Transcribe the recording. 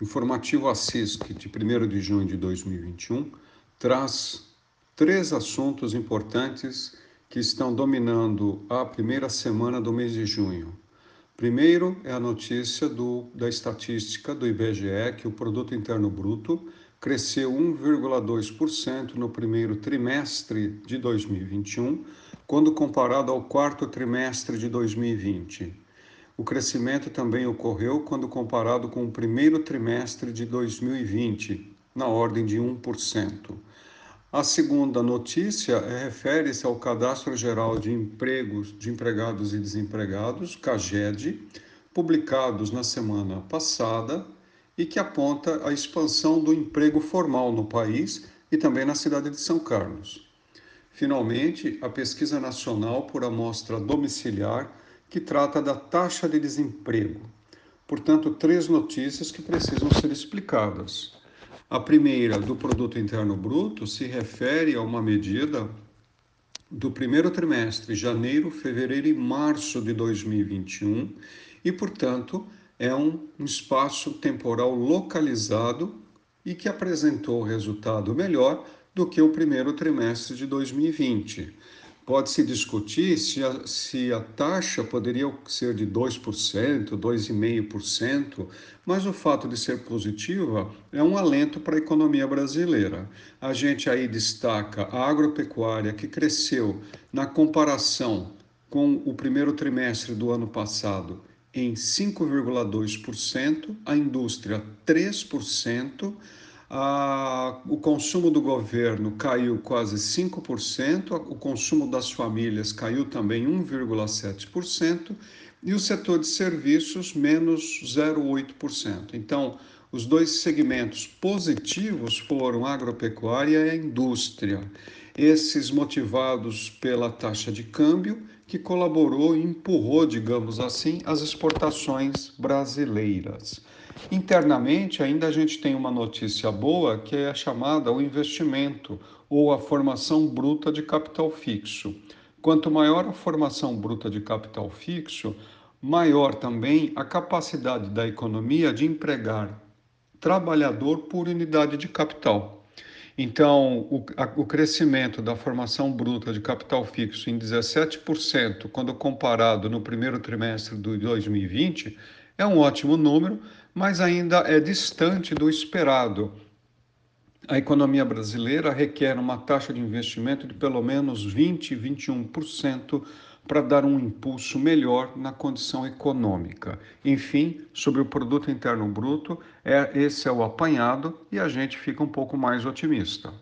informativo ACISC de 1 de junho de 2021 traz três assuntos importantes que estão dominando a primeira semana do mês de junho. Primeiro é a notícia do, da estatística do IBGE que o produto interno bruto cresceu 1,2% no primeiro trimestre de 2021, quando comparado ao quarto trimestre de 2020. O crescimento também ocorreu quando comparado com o primeiro trimestre de 2020, na ordem de 1%. A segunda notícia é, refere-se ao Cadastro Geral de Empregos de Empregados e Desempregados, CAGED, publicados na semana passada e que aponta a expansão do emprego formal no país e também na cidade de São Carlos. Finalmente, a pesquisa nacional por amostra domiciliar, que trata da taxa de desemprego. Portanto, três notícias que precisam ser explicadas. A primeira, do produto interno bruto, se refere a uma medida do primeiro trimestre, janeiro, fevereiro e março de 2021, e, portanto, é um, um espaço temporal localizado e que apresentou resultado melhor do que o primeiro trimestre de 2020. Pode-se discutir se a, se a taxa poderia ser de 2%, 2,5%, mas o fato de ser positiva é um alento para a economia brasileira. A gente aí destaca a agropecuária, que cresceu na comparação com o primeiro trimestre do ano passado em 5,2%, a indústria 3%, a, o consumo do governo caiu quase 5%, o consumo das famílias caiu também 1,7% e o setor de serviços menos 0,8%. Então, os dois segmentos positivos foram a agropecuária e a indústria. Esses motivados pela taxa de câmbio, que colaborou e empurrou, digamos assim, as exportações brasileiras. Internamente, ainda a gente tem uma notícia boa que é a chamada o investimento ou a formação bruta de capital fixo. Quanto maior a formação bruta de capital fixo, maior também a capacidade da economia de empregar trabalhador por unidade de capital. Então, o, a, o, crescimento da formação bruta de capital fixo em 17%, quando comparado no primeiro trimestre de 2020, é um ótimo número, mas ainda é distante do esperado. A economia brasileira requer uma taxa de investimento de pelo menos 20, 21% para dar um impulso melhor na condição econômica. Enfim, sobre o produto interno bruto, é esse é o apanhado e a gente fica um pouco mais otimista.